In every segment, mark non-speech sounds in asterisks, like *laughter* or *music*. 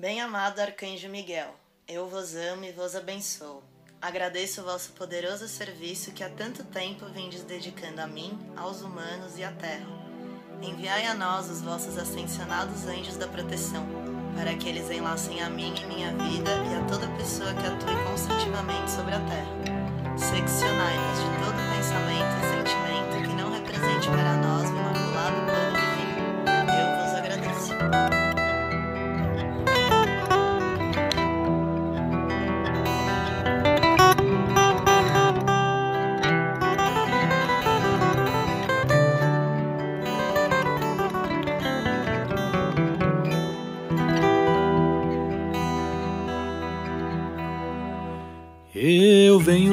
Bem-amado Arcanjo Miguel, eu vos amo e vos abençoo. Agradeço o vosso poderoso serviço que há tanto tempo vindes dedicando a mim, aos humanos e à terra. Enviai a nós os vossos ascensionados anjos da proteção, para que eles enlacem a mim e minha vida e a toda pessoa que atue construtivamente sobre a terra. Seccionai-nos de todo pensamento e sentimento que não represente para nós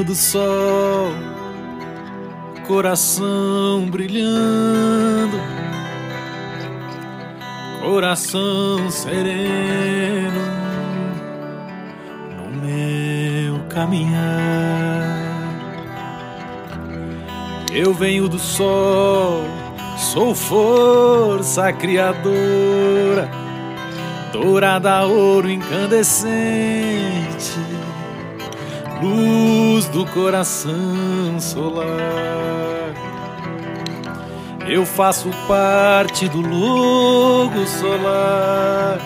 do sol, coração brilhando, coração sereno no meu caminhar. Eu venho do sol, sou força criadora, dourada ouro incandescente luz do coração solar. Eu faço parte do logo solar,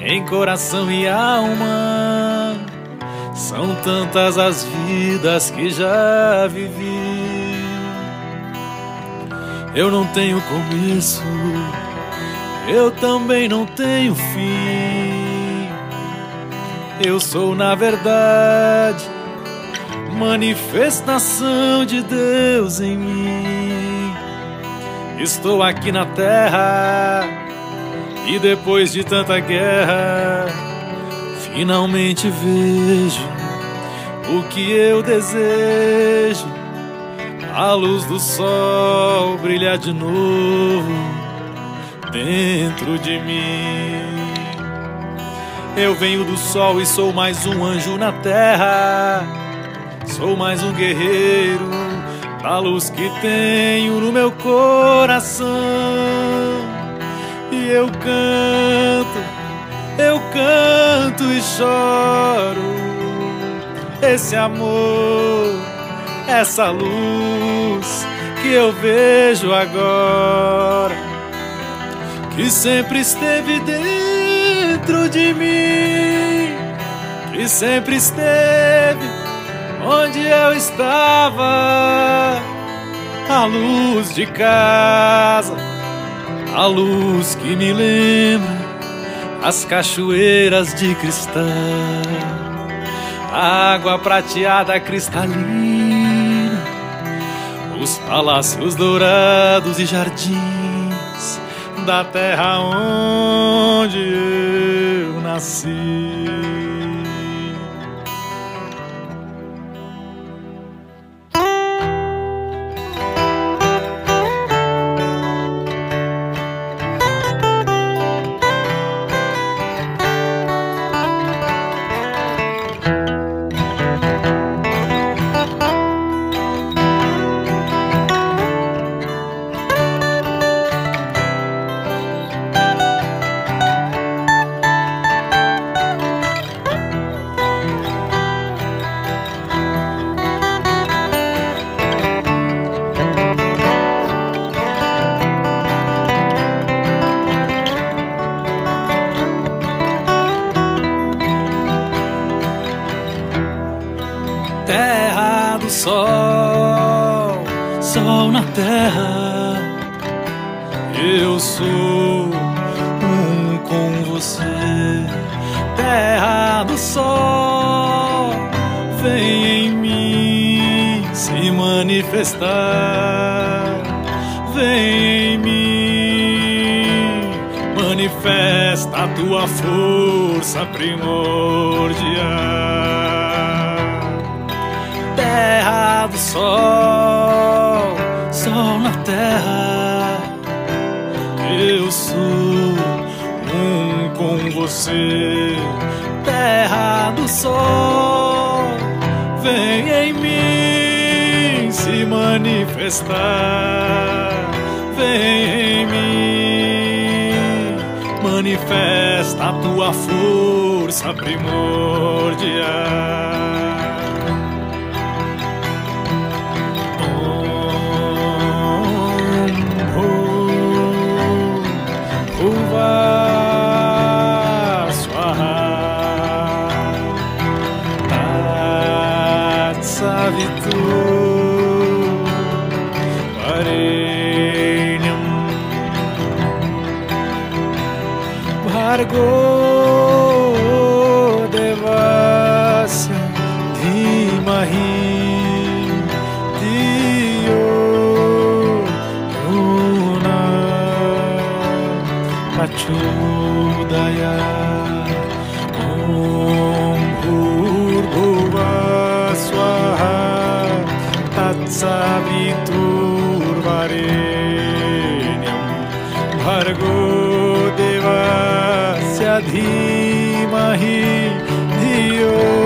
em coração e alma. São tantas as vidas que já vivi. Eu não tenho começo, eu também não tenho fim. Eu sou, na verdade, manifestação de Deus em mim. Estou aqui na terra e depois de tanta guerra, finalmente vejo o que eu desejo. A luz do sol brilhar de novo dentro de mim. Eu venho do sol e sou mais um anjo na terra. Sou mais um guerreiro da luz que tenho no meu coração. E eu canto, eu canto e choro. Esse amor, essa luz que eu vejo agora, que sempre esteve dentro dentro de mim, que sempre esteve onde eu estava. A luz de casa, a luz que me lembra as cachoeiras de cristal, a água prateada cristalina, os palácios dourados e jardins da terra onde eu nasci. Com você, terra do sol. Vem em mim se manifestar, vem em mim manifesta a tua força primordial. धीमहि धियो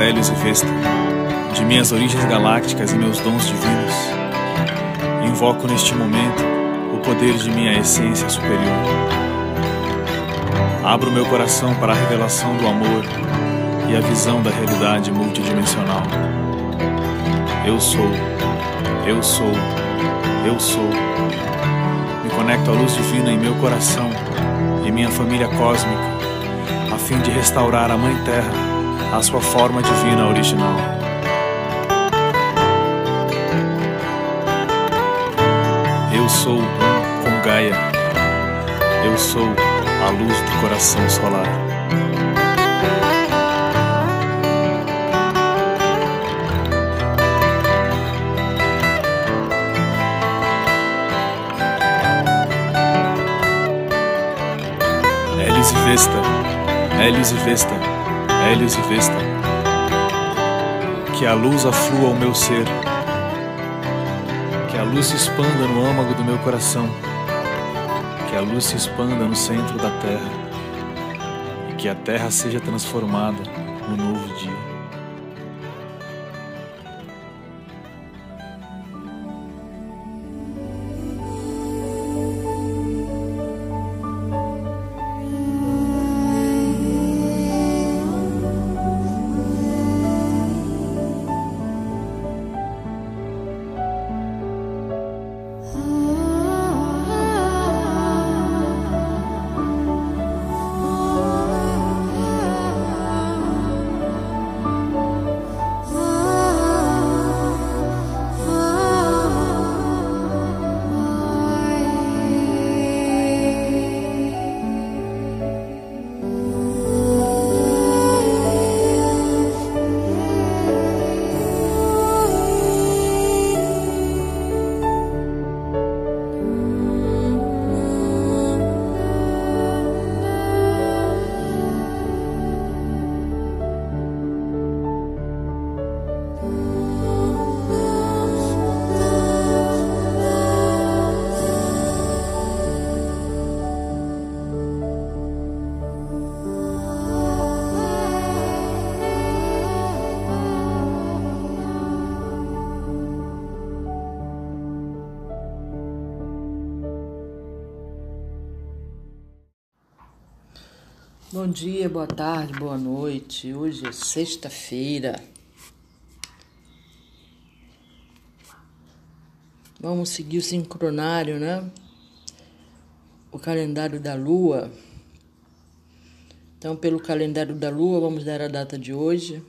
Hélios e Vesta, de minhas origens galácticas e meus dons divinos, invoco neste momento o poder de minha essência superior. Abro meu coração para a revelação do amor e a visão da realidade multidimensional. Eu sou, eu sou, eu sou. Me conecto à luz divina em meu coração e minha família cósmica a fim de restaurar a Mãe Terra à sua forma divina original. Eu sou um com Gaia. Eu sou a luz do coração solar. Hélios e Vesta, Hélios e Vesta, Hélios e Vesta. Que a luz aflua ao meu ser. Que a luz se expanda no âmago do meu coração. Que a luz se expanda no centro da terra. E que a terra seja transformada no novo dia. Bom dia, boa tarde, boa noite. Hoje é sexta-feira. Vamos seguir o sincronário, né? O calendário da lua. Então, pelo calendário da lua, vamos dar a data de hoje.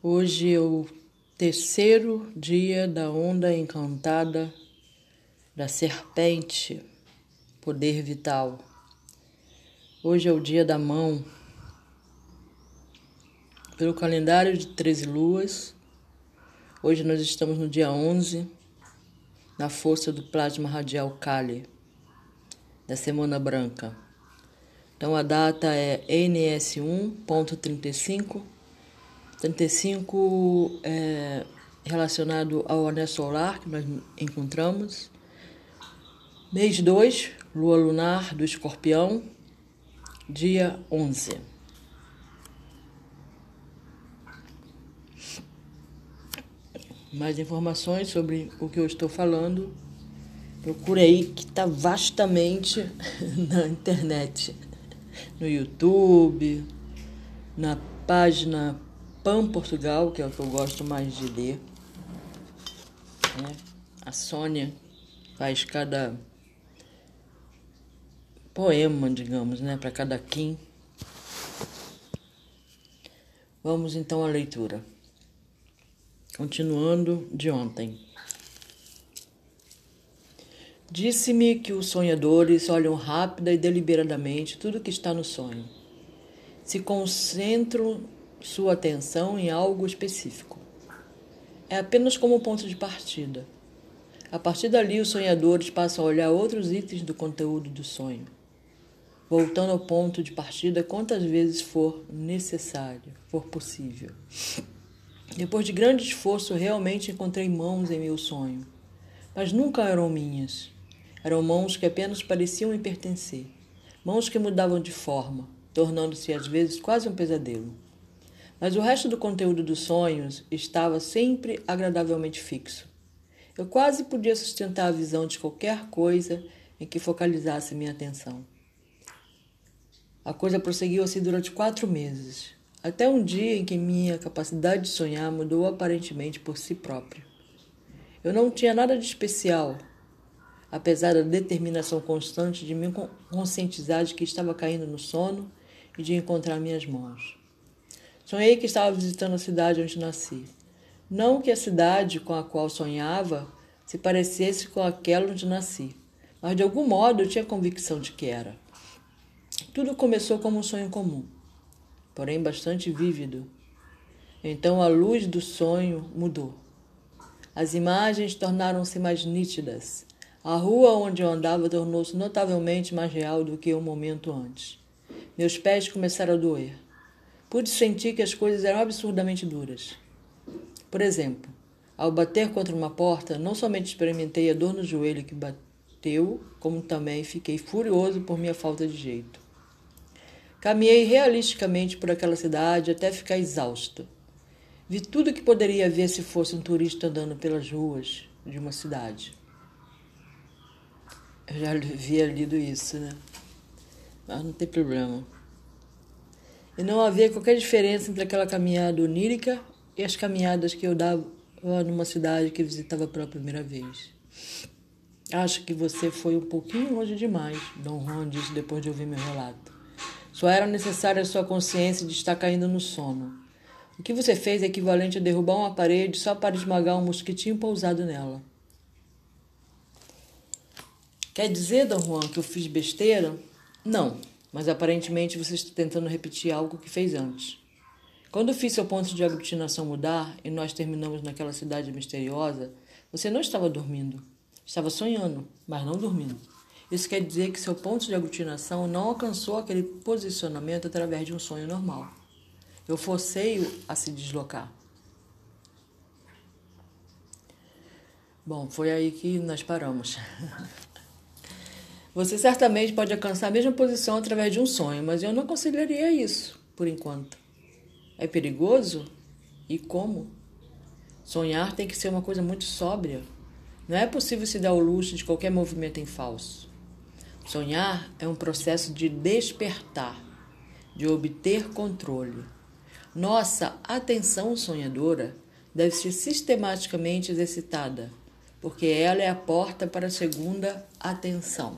Hoje é o terceiro dia da onda encantada da serpente, poder vital. Hoje é o dia da mão. Pelo calendário de 13 luas, hoje nós estamos no dia 11, na força do plasma radial Kali da Semana Branca. Então a data é NS1.35, 35 é relacionado ao anel solar que nós encontramos. Mês 2, lua lunar do escorpião, dia 11. Mais informações sobre o que eu estou falando Procure aí que está vastamente *laughs* na internet, no YouTube, na página Pan Portugal, que é o que eu gosto mais de ler. Né? A Sônia faz cada poema, digamos, né, para cada Kim. Vamos então à leitura. Continuando de ontem. Disse-me que os sonhadores olham rápida e deliberadamente tudo que está no sonho. Se concentram sua atenção em algo específico. É apenas como ponto de partida. A partir dali, os sonhadores passam a olhar outros itens do conteúdo do sonho, voltando ao ponto de partida quantas vezes for necessário, for possível. Depois de grande esforço, realmente encontrei mãos em meu sonho, mas nunca eram minhas. Eram mãos que apenas pareciam me pertencer, mãos que mudavam de forma, tornando-se às vezes quase um pesadelo. Mas o resto do conteúdo dos sonhos estava sempre agradavelmente fixo. Eu quase podia sustentar a visão de qualquer coisa em que focalizasse minha atenção. A coisa prosseguiu assim durante quatro meses, até um dia em que minha capacidade de sonhar mudou aparentemente por si própria. Eu não tinha nada de especial, apesar da determinação constante de me conscientizar de que estava caindo no sono e de encontrar minhas mãos. Sonhei que estava visitando a cidade onde nasci. Não que a cidade com a qual sonhava se parecesse com aquela onde nasci, mas de algum modo eu tinha convicção de que era. Tudo começou como um sonho comum, porém bastante vívido. Então a luz do sonho mudou. As imagens tornaram-se mais nítidas a rua onde eu andava tornou-se notavelmente mais real do que um momento antes. Meus pés começaram a doer. Pude sentir que as coisas eram absurdamente duras. Por exemplo, ao bater contra uma porta, não somente experimentei a dor no joelho que bateu, como também fiquei furioso por minha falta de jeito. Caminhei realisticamente por aquela cidade até ficar exausto. Vi tudo que poderia ver se fosse um turista andando pelas ruas de uma cidade. Eu já havia lido isso, né? Mas não tem problema. E não havia qualquer diferença entre aquela caminhada onírica e as caminhadas que eu dava numa cidade que visitava pela primeira vez. Acho que você foi um pouquinho longe demais, Dom Juan disse depois de ouvir meu relato. Só era necessária a sua consciência de estar caindo no sono. O que você fez é equivalente a derrubar uma parede só para esmagar um mosquitinho pousado nela. Quer dizer, Dom Juan, que eu fiz besteira? Não, mas aparentemente você está tentando repetir algo que fez antes. Quando fiz seu ponto de aglutinação mudar e nós terminamos naquela cidade misteriosa, você não estava dormindo. Estava sonhando, mas não dormindo. Isso quer dizer que seu ponto de aglutinação não alcançou aquele posicionamento através de um sonho normal. Eu forcei-o a se deslocar. Bom, foi aí que nós paramos. Você certamente pode alcançar a mesma posição através de um sonho, mas eu não aconselharia isso, por enquanto. É perigoso? E como? Sonhar tem que ser uma coisa muito sóbria. Não é possível se dar o luxo de qualquer movimento em falso. Sonhar é um processo de despertar, de obter controle. Nossa atenção sonhadora deve ser sistematicamente exercitada, porque ela é a porta para a segunda atenção.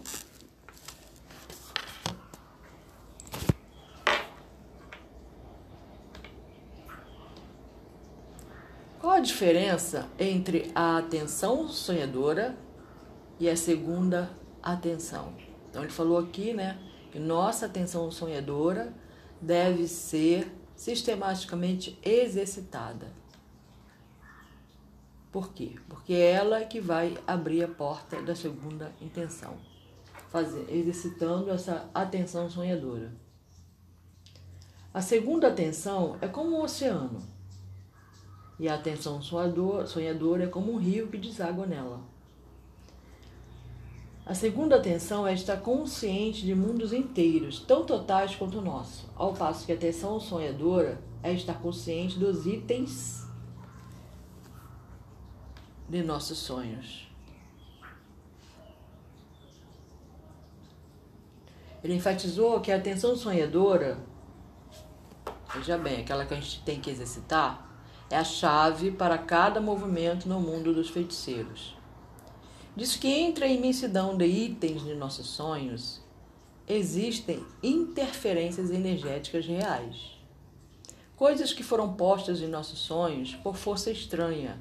Qual a diferença entre a atenção sonhadora e a segunda atenção? Então ele falou aqui, né, que nossa atenção sonhadora deve ser sistematicamente exercitada. Por quê? Porque é ela que vai abrir a porta da segunda intenção, fazer, exercitando essa atenção sonhadora. A segunda atenção é como um oceano, e a atenção sonhadora é como um rio que deságua nela. A segunda atenção é estar consciente de mundos inteiros, tão totais quanto o nosso, ao passo que a atenção sonhadora é estar consciente dos itens de nossos sonhos. Ele enfatizou que a atenção sonhadora, veja bem, aquela que a gente tem que exercitar, é a chave para cada movimento no mundo dos feiticeiros. Diz que entre a imensidão de itens de nossos sonhos existem interferências energéticas reais. Coisas que foram postas em nossos sonhos por força estranha.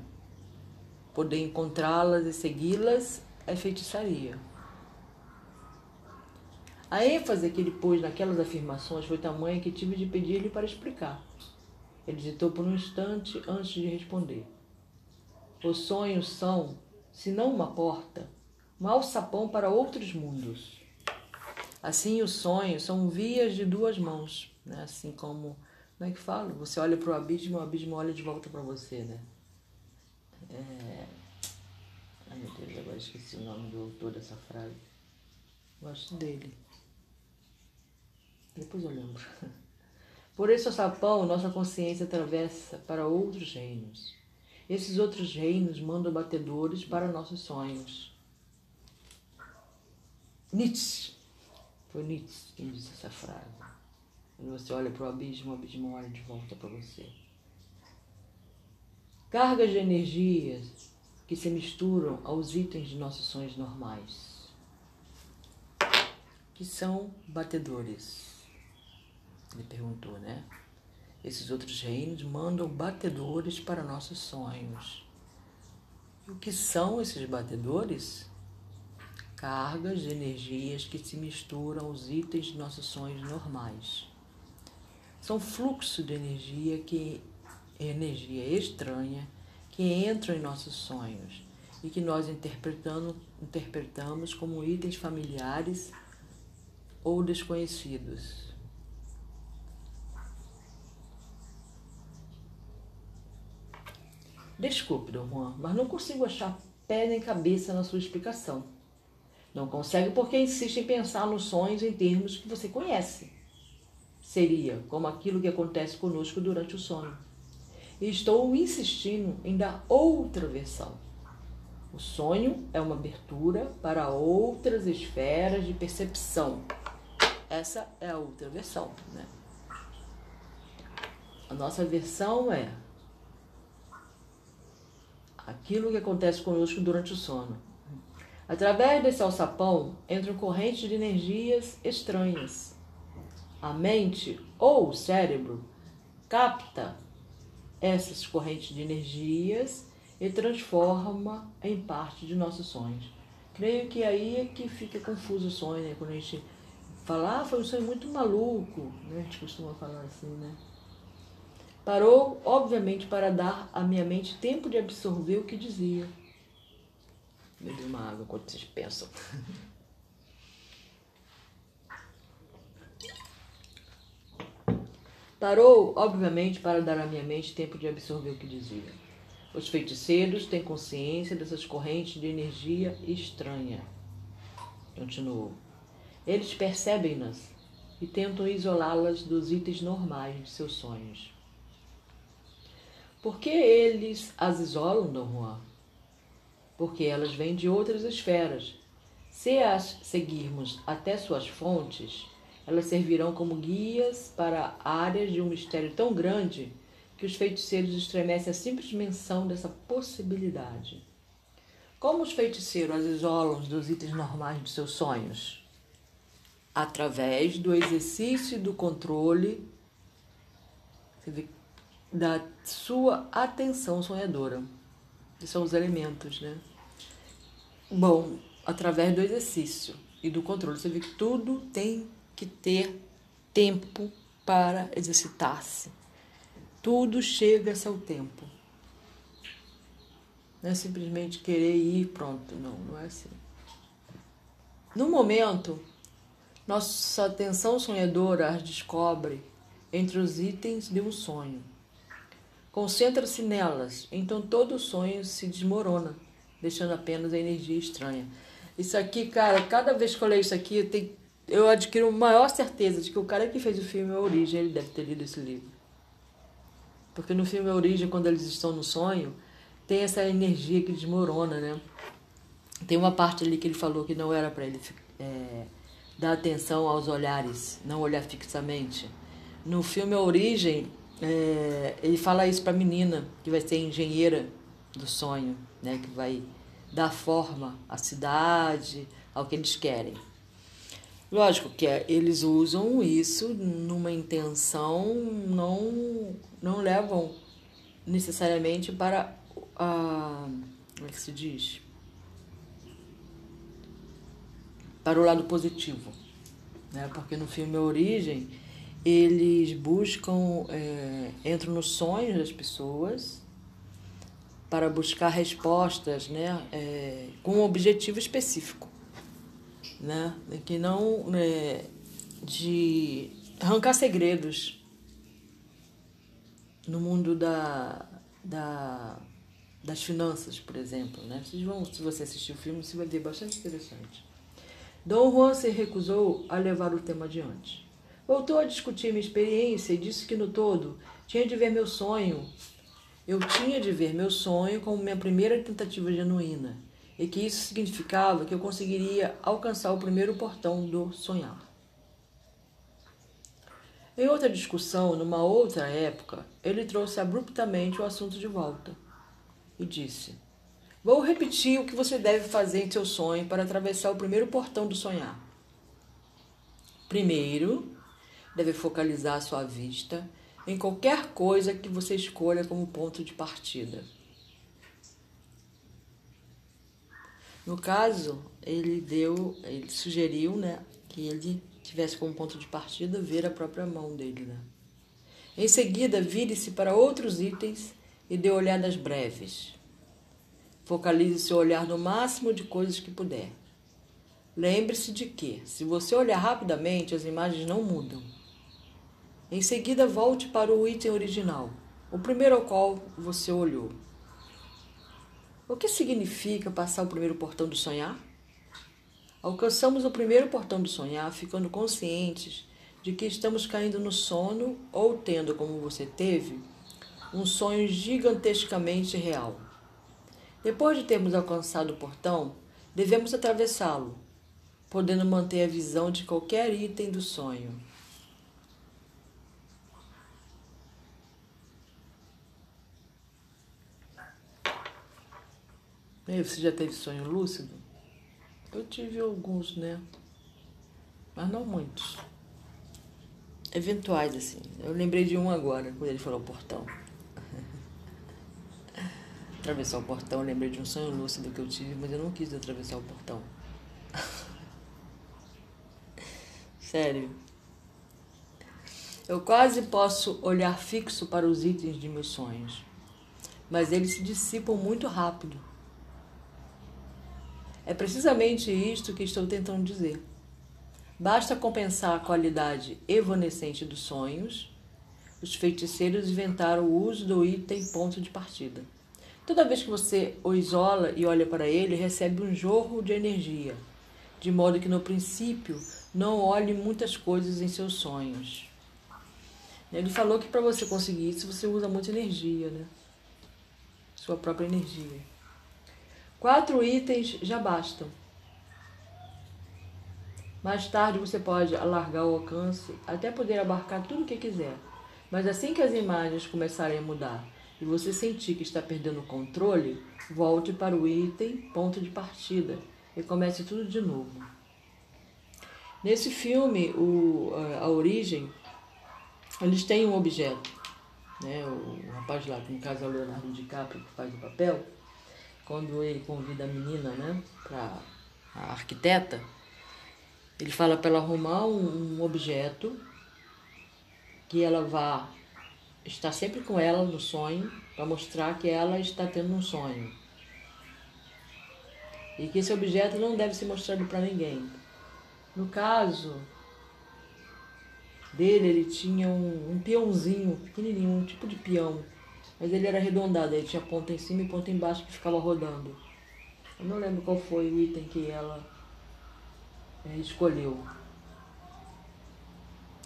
Poder encontrá-las e segui-las é feitiçaria. A ênfase que ele pôs naquelas afirmações foi tamanha que tive de pedir-lhe para explicar. Ele hesitou por um instante antes de responder. Os sonhos são se não uma porta, um alçapão para outros mundos. Assim, os sonhos são vias de duas mãos, né? assim como, como é que falo? Você olha para o abismo, o abismo olha de volta para você, né? É... Ai meu Deus, agora esqueci o nome do autor dessa frase. Gosto dele. Depois eu lembro. *laughs* Por esse alçapão, nossa consciência atravessa para outros reinos. Esses outros reinos mandam batedores para nossos sonhos. Nietzsche. Foi Nietzsche quem disse essa frase. Quando você olha para o abismo, o abismo olha de volta para você. Cargas de energias que se misturam aos itens de nossos sonhos normais, que são batedores. Ele perguntou, né? Esses outros reinos mandam batedores para nossos sonhos. E o que são esses batedores? Cargas de energias que se misturam aos itens de nossos sonhos normais. São fluxos de energia que energia estranha que entram em nossos sonhos e que nós interpretando, interpretamos como itens familiares ou desconhecidos. Desculpe, Dom Juan, mas não consigo achar pé nem cabeça na sua explicação. Não consegue porque insiste em pensar nos sonhos em termos que você conhece. Seria como aquilo que acontece conosco durante o sono. E estou insistindo em dar outra versão. O sonho é uma abertura para outras esferas de percepção. Essa é a outra versão, né? A nossa versão é aquilo que acontece conosco durante o sono. Através desse alçapão entram correntes de energias estranhas. A mente ou o cérebro capta essas correntes de energias e transforma em parte de nossos sonhos. Creio que aí é que fica confuso o sonho, né? Quando a gente fala, ah, foi um sonho muito maluco, né? A gente costuma falar assim, né? Parou, obviamente, para dar à minha mente tempo de absorver o que dizia. Bebi uma água enquanto vocês pensam. Parou, obviamente, para dar à minha mente tempo de absorver o que dizia. Os feiticeiros têm consciência dessas correntes de energia estranha. Continuou. Eles percebem-nas e tentam isolá-las dos itens normais de seus sonhos. Por que eles as isolam, Dom Juan? Porque elas vêm de outras esferas. Se as seguirmos até suas fontes, elas servirão como guias para áreas de um mistério tão grande que os feiticeiros estremecem a simples menção dessa possibilidade. Como os feiticeiros as isolam dos itens normais de seus sonhos? Através do exercício do controle. Da sua atenção sonhadora. Que são os elementos, né? Bom, através do exercício e do controle, você vê que tudo tem que ter tempo para exercitar-se. Tudo chega a seu tempo. Não é simplesmente querer ir pronto, não, não é assim. No momento, nossa atenção sonhadora as descobre entre os itens de um sonho. Concentra-se nelas, então todo sonho se desmorona, deixando apenas a energia estranha. Isso aqui, cara, cada vez que eu leio isso aqui, eu, tenho, eu adquiro maior certeza de que o cara que fez o filme A Origem, ele deve ter lido esse livro. Porque no filme A Origem, quando eles estão no sonho, tem essa energia que desmorona, né? Tem uma parte ali que ele falou que não era para ele é, dar atenção aos olhares, não olhar fixamente. No filme A Origem, é, ele fala isso para a menina, que vai ser engenheira do sonho, né? Que vai dar forma à cidade, ao que eles querem. Lógico que é, eles usam isso numa intenção, não, não levam necessariamente para a. Como é que se diz? Para o lado positivo. Né? Porque no filme A Origem, eles buscam, é, entram nos sonhos das pessoas para buscar respostas né, é, com um objetivo específico. Né? Que não é, de arrancar segredos no mundo da, da, das finanças, por exemplo. Né? Vocês vão, se você assistir o filme, você vai ver bastante interessante. Dom Juan se recusou a levar o tema adiante. Voltou a discutir minha experiência e disse que no todo tinha de ver meu sonho eu tinha de ver meu sonho como minha primeira tentativa genuína e que isso significava que eu conseguiria alcançar o primeiro portão do sonhar. Em outra discussão, numa outra época, ele trouxe abruptamente o assunto de volta e disse: Vou repetir o que você deve fazer em seu sonho para atravessar o primeiro portão do sonhar. Primeiro, deve focalizar sua vista em qualquer coisa que você escolha como ponto de partida. No caso, ele deu, ele sugeriu, né, que ele tivesse como ponto de partida ver a própria mão dele, né? Em seguida, vire-se para outros itens e dê olhadas breves. Focalize seu olhar no máximo de coisas que puder. Lembre-se de que, se você olhar rapidamente, as imagens não mudam. Em seguida, volte para o item original, o primeiro ao qual você olhou. O que significa passar o primeiro portão do sonhar? Alcançamos o primeiro portão do sonhar ficando conscientes de que estamos caindo no sono ou tendo, como você teve, um sonho gigantescamente real. Depois de termos alcançado o portão, devemos atravessá-lo, podendo manter a visão de qualquer item do sonho. Você já teve sonho lúcido? Eu tive alguns, né? Mas não muitos. Eventuais, assim. Eu lembrei de um agora, quando ele falou portão. *laughs* atravessar o portão, lembrei de um sonho lúcido que eu tive, mas eu não quis atravessar o portão. *laughs* Sério. Eu quase posso olhar fixo para os itens de meus sonhos, mas eles se dissipam muito rápido é precisamente isto que estou tentando dizer. Basta compensar a qualidade evanescente dos sonhos. Os feiticeiros inventaram o uso do item ponto de partida. Toda vez que você o isola e olha para ele, recebe um jorro de energia, de modo que no princípio não olhe muitas coisas em seus sonhos. Ele falou que para você conseguir isso, você usa muita energia, né? Sua própria energia. Quatro itens já bastam. Mais tarde você pode alargar o alcance até poder abarcar tudo o que quiser. Mas assim que as imagens começarem a mudar e você sentir que está perdendo o controle, volte para o item ponto de partida e comece tudo de novo. Nesse filme, o, a origem, eles têm um objeto, né, o rapaz lá, que no caso é o Leonardo DiCaprio, que faz o papel, quando ele convida a menina, né, para a arquiteta, ele fala para ela arrumar um, um objeto que ela vá estar sempre com ela no sonho, para mostrar que ela está tendo um sonho. E que esse objeto não deve ser mostrado para ninguém. No caso dele, ele tinha um, um peãozinho pequenininho, um tipo de peão. Mas ele era arredondado, ele tinha ponta em cima e ponta embaixo que ficava rodando. Eu não lembro qual foi o item que ela é, escolheu.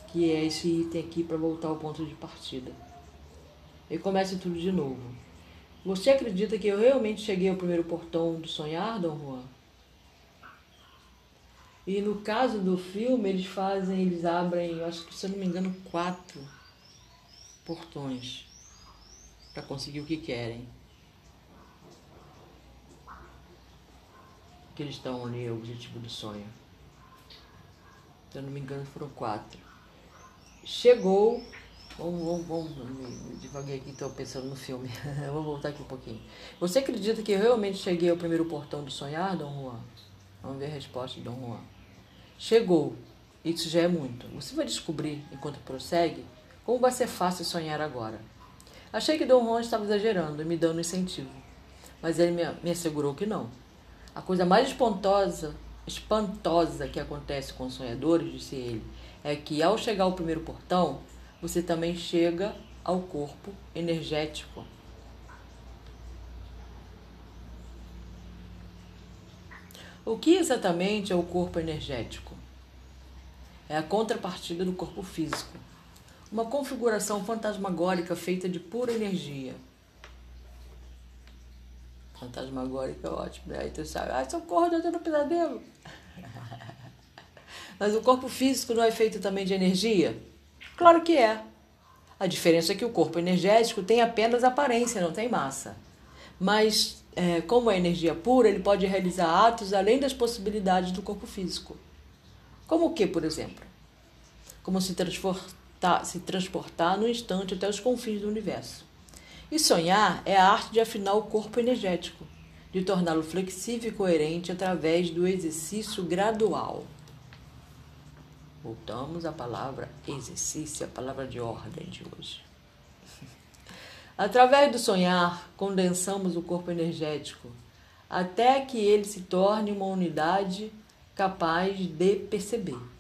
Que é esse item aqui para voltar ao ponto de partida. E começa tudo de novo. Você acredita que eu realmente cheguei ao primeiro portão do sonhar, Dom Juan? E no caso do filme, eles fazem, eles abrem, acho que se eu não me engano, quatro portões para conseguir o que querem. Que eles estão ali, o objetivo do sonho. Se eu não me engano, foram quatro. Chegou. Vamos, vamos, vamos devagar aqui, estou pensando no filme. *laughs* Vou voltar aqui um pouquinho. Você acredita que eu realmente cheguei ao primeiro portão do sonhar, Dom Juan? Vamos ver a resposta de Dom Juan. Chegou. Isso já é muito. Você vai descobrir, enquanto prossegue, como vai ser fácil sonhar agora. Achei que Dom Juan estava exagerando e me dando incentivo, mas ele me, me assegurou que não. A coisa mais espantosa, espantosa que acontece com sonhadores, disse ele, é que ao chegar ao primeiro portão, você também chega ao corpo energético. O que exatamente é o corpo energético? É a contrapartida do corpo físico. Uma configuração fantasmagórica feita de pura energia. Fantasmagórica é ótimo. Né? Aí tu sabe, ah, socorro, eu tô no pesadelo. *laughs* Mas o corpo físico não é feito também de energia? Claro que é. A diferença é que o corpo energético tem apenas aparência, não tem massa. Mas é, como é energia pura, ele pode realizar atos além das possibilidades do corpo físico. Como o que, por exemplo? Como se transportar, se transportar no instante até os confins do universo. E sonhar é a arte de afinar o corpo energético, de torná-lo flexível e coerente através do exercício gradual. Voltamos à palavra exercício, a palavra de ordem de hoje. Através do sonhar, condensamos o corpo energético até que ele se torne uma unidade capaz de perceber.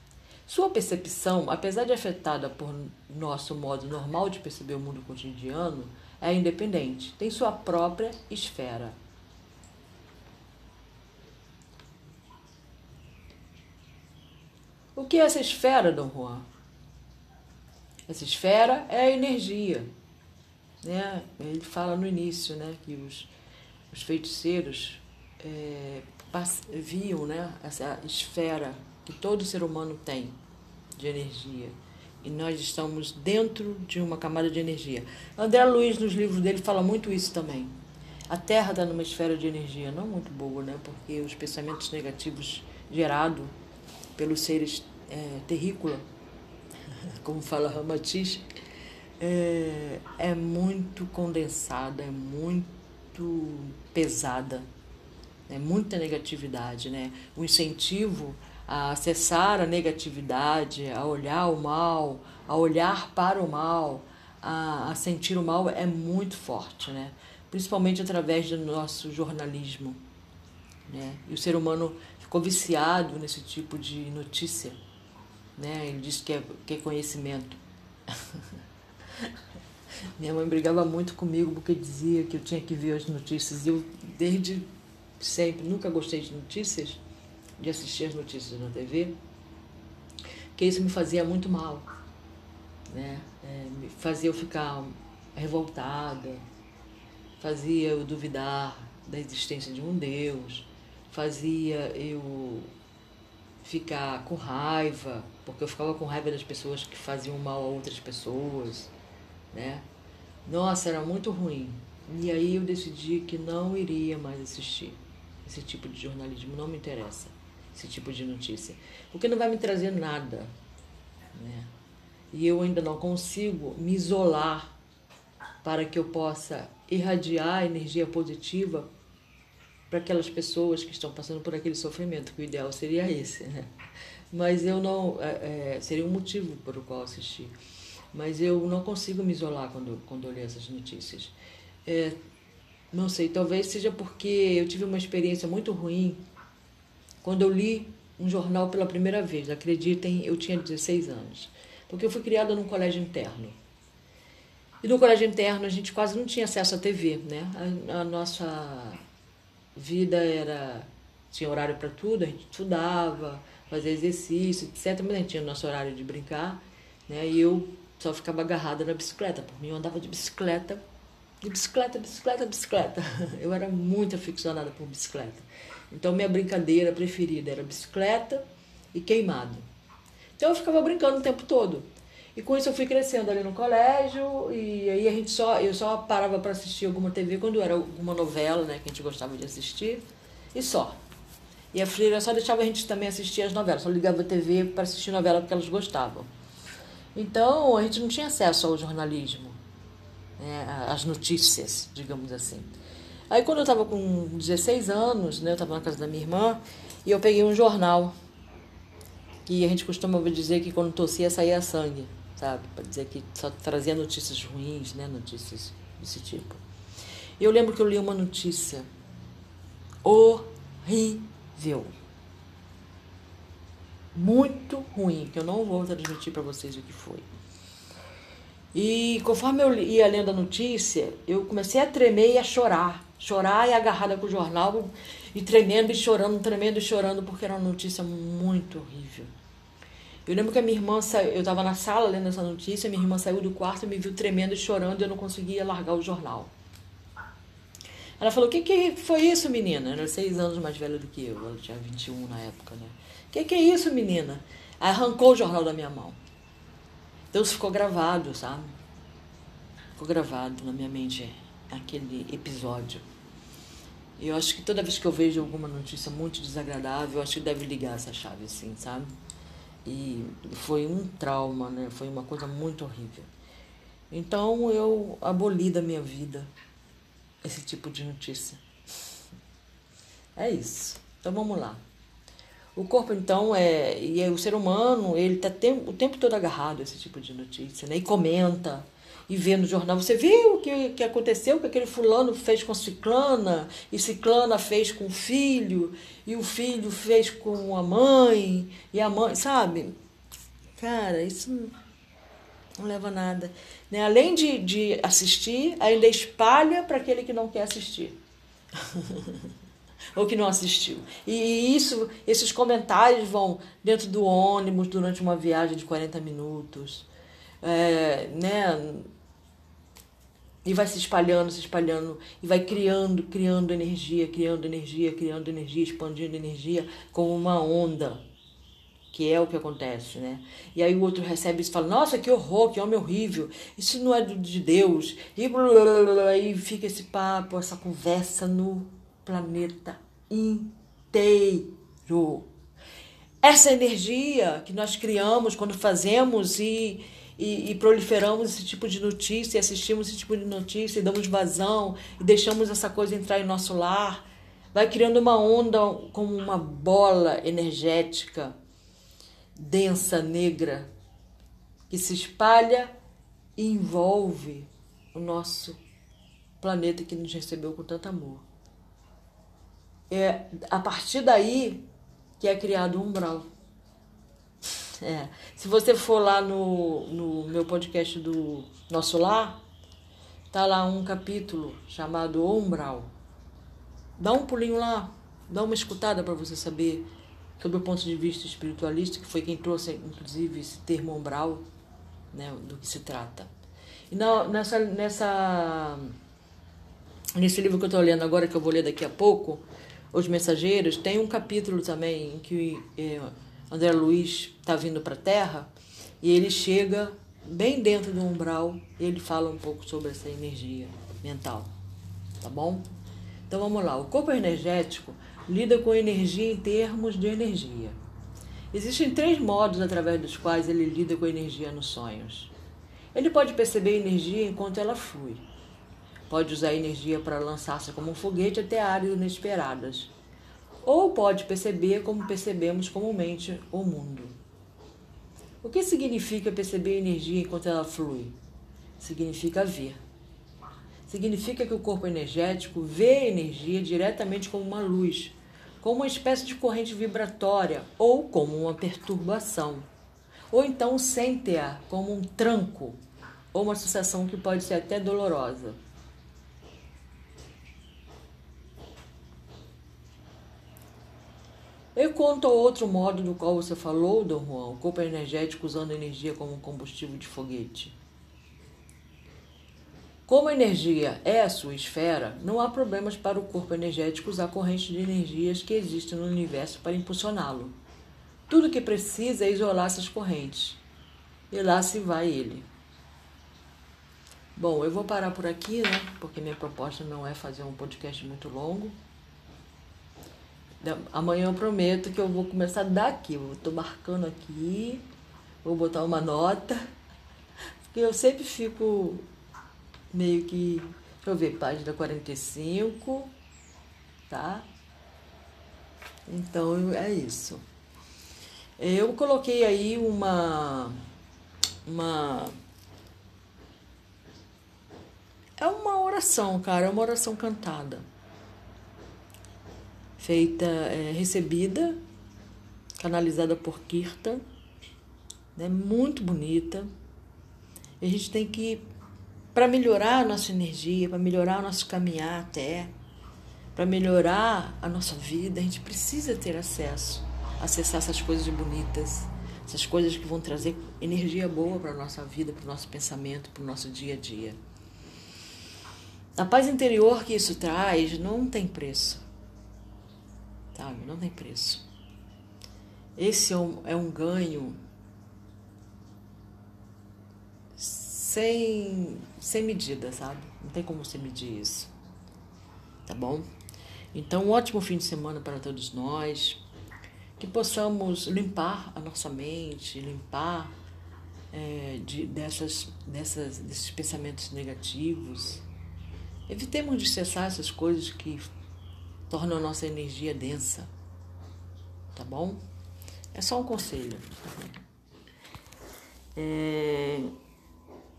Sua percepção, apesar de afetada por nosso modo normal de perceber o mundo cotidiano, é independente, tem sua própria esfera. O que é essa esfera, Dom Juan? Essa esfera é a energia né? Ele fala no início né, que os, os feiticeiros é, viam né, essa esfera que todo ser humano tem de energia. E nós estamos dentro de uma camada de energia. André Luiz, nos livros dele, fala muito isso também. A Terra está numa esfera de energia não muito boa, né? porque os pensamentos negativos gerados pelos seres é, terrícola, *laughs* como fala Ramatiz, é, é muito condensada, é muito pesada, é muita negatividade, né? O incentivo a acessar a negatividade, a olhar o mal, a olhar para o mal, a, a sentir o mal é muito forte, né? Principalmente através do nosso jornalismo, né? E o ser humano ficou viciado nesse tipo de notícia, né? Ele diz que é, que é conhecimento. *laughs* Minha mãe brigava muito comigo porque dizia que eu tinha que ver as notícias. E eu, desde sempre, nunca gostei de notícias, de assistir as notícias na TV, que isso me fazia muito mal. Né? É, me fazia eu ficar revoltada, fazia eu duvidar da existência de um Deus, fazia eu ficar com raiva, porque eu ficava com raiva das pessoas que faziam mal a outras pessoas né? Nossa, era muito ruim. E aí eu decidi que não iria mais assistir esse tipo de jornalismo, não me interessa esse tipo de notícia, porque não vai me trazer nada, né? E eu ainda não consigo me isolar para que eu possa irradiar energia positiva para aquelas pessoas que estão passando por aquele sofrimento, que o ideal seria esse, né? Mas eu não. É, é, seria um motivo por o qual assisti. Mas eu não consigo me isolar quando, quando eu leio essas notícias. É, não sei, talvez seja porque eu tive uma experiência muito ruim quando eu li um jornal pela primeira vez. Acreditem, eu tinha 16 anos. Porque eu fui criada num colégio interno. E no colégio interno a gente quase não tinha acesso à TV, né? A, a nossa vida era tinha horário para tudo, a gente estudava, fazia exercício, etc. Mas a gente tinha o nosso horário de brincar, né? E eu só ficava agarrada na bicicleta. Por mim, eu andava de bicicleta, de bicicleta, bicicleta, bicicleta. *laughs* Eu era muito aficionada por bicicleta. Então, minha brincadeira preferida era bicicleta e queimado. Então, eu ficava brincando o tempo todo. E com isso eu fui crescendo ali no colégio e aí a gente só eu só parava para assistir alguma TV quando era alguma novela, né, que a gente gostava de assistir e só. E a freira só deixava a gente também assistir as novelas, só ligava a TV para assistir novela porque elas gostavam. Então a gente não tinha acesso ao jornalismo, né, às notícias, digamos assim. Aí quando eu estava com 16 anos, né, eu estava na casa da minha irmã e eu peguei um jornal que a gente costumava dizer que quando tossia saía sangue sabe? Para dizer que só trazia notícias ruins, né? Notícias desse tipo. Eu lembro que eu li uma notícia horrível. Muito ruim, que eu não vou transmitir para vocês o que foi. E conforme eu ia lendo a notícia, eu comecei a tremer e a chorar. Chorar e agarrada com o jornal e tremendo e chorando, tremendo e chorando, porque era uma notícia muito horrível. Eu lembro que a minha irmã saiu, eu estava na sala lendo essa notícia, minha irmã saiu do quarto e me viu tremendo e chorando e eu não conseguia largar o jornal. Ela falou: O que, que foi isso, menina? Ela era seis anos mais velha do que eu, ela tinha 21 na época, né? O que, que é isso, menina? Arrancou o jornal da minha mão. Então isso ficou gravado, sabe? Ficou gravado na minha mente aquele episódio. E eu acho que toda vez que eu vejo alguma notícia muito desagradável, eu acho que deve ligar essa chave assim, sabe? E foi um trauma, né? Foi uma coisa muito horrível. Então eu aboli da minha vida esse tipo de notícia. É isso. Então vamos lá. O corpo, então, é. E é, o ser humano, ele está o tempo todo agarrado a esse tipo de notícia, né? E comenta, e vê no jornal, você viu o que, que aconteceu, que aquele fulano fez com ciclana, e ciclana fez com o filho, e o filho fez com a mãe, e a mãe, sabe? Cara, isso não, não leva a nada. Né? Além de, de assistir, ainda espalha para aquele que não quer assistir. *laughs* ou que não assistiu. E isso, esses comentários vão dentro do ônibus durante uma viagem de 40 minutos. É, né, e vai se espalhando, se espalhando, e vai criando, criando energia, criando energia, criando energia, expandindo energia como uma onda, que é o que acontece, né? E aí o outro recebe isso e fala, nossa, que horror, que homem horrível, isso não é de Deus, e blá, blá, blá, aí fica esse papo, essa conversa no planeta inteiro. Essa energia que nós criamos quando fazemos e e, e, proliferamos esse tipo de notícia, assistimos esse tipo de notícia, e damos vazão, e deixamos essa coisa entrar em nosso lar, vai criando uma onda como uma bola energética, densa, negra, que se espalha e envolve o nosso planeta que nos recebeu com tanto amor. É a partir daí que é criado um umbral. É. Se você for lá no, no meu podcast do Nosso Lar, tá lá um capítulo chamado Umbral. Dá um pulinho lá, dá uma escutada para você saber sobre o ponto de vista espiritualista, que foi quem trouxe, inclusive, esse termo umbral, né, do que se trata. E na, nessa, nessa, nesse livro que eu estou lendo agora, que eu vou ler daqui a pouco, Os Mensageiros, tem um capítulo também em que é, André Luiz está vindo para a Terra e ele chega bem dentro do umbral e ele fala um pouco sobre essa energia mental, tá bom? Então vamos lá. O corpo energético lida com energia em termos de energia. Existem três modos através dos quais ele lida com energia nos sonhos. Ele pode perceber a energia enquanto ela flui. Pode usar energia para lançar-se como um foguete até áreas inesperadas. Ou pode perceber como percebemos comumente o mundo. O que significa perceber energia enquanto ela flui? Significa ver. Significa que o corpo energético vê a energia diretamente como uma luz, como uma espécie de corrente vibratória ou como uma perturbação. Ou então sente-a como um tranco ou uma sensação que pode ser até dolorosa. Eu conto outro modo do qual você falou, Dom Juan, o corpo energético usando energia como combustível de foguete. Como a energia é a sua esfera, não há problemas para o corpo energético usar correntes de energias que existem no universo para impulsioná-lo. Tudo que precisa é isolar essas correntes. E lá se vai ele. Bom, eu vou parar por aqui, né? Porque minha proposta não é fazer um podcast muito longo. Amanhã eu prometo que eu vou começar daqui. Eu estou marcando aqui, vou botar uma nota, porque eu sempre fico meio que. Deixa eu ver, página 45, tá? Então é isso. Eu coloquei aí uma. Uma. É uma oração, cara, é uma oração cantada feita, é, recebida, canalizada por Kirtan, né, muito bonita. A gente tem que, para melhorar a nossa energia, para melhorar o nosso caminhar até, para melhorar a nossa vida, a gente precisa ter acesso, acessar essas coisas bonitas, essas coisas que vão trazer energia boa para a nossa vida, para o nosso pensamento, para o nosso dia a dia. A paz interior que isso traz não tem preço sabe? Não tem preço. Esse é um, é um ganho sem, sem medida, sabe? Não tem como você medir isso. Tá bom? Então, um ótimo fim de semana para todos nós. Que possamos limpar a nossa mente, limpar é, de, dessas, dessas, desses pensamentos negativos. Evitemos de cessar essas coisas que torna a nossa energia densa. Tá bom? É só um conselho. É...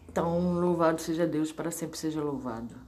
Então, louvado seja Deus, para sempre seja louvado.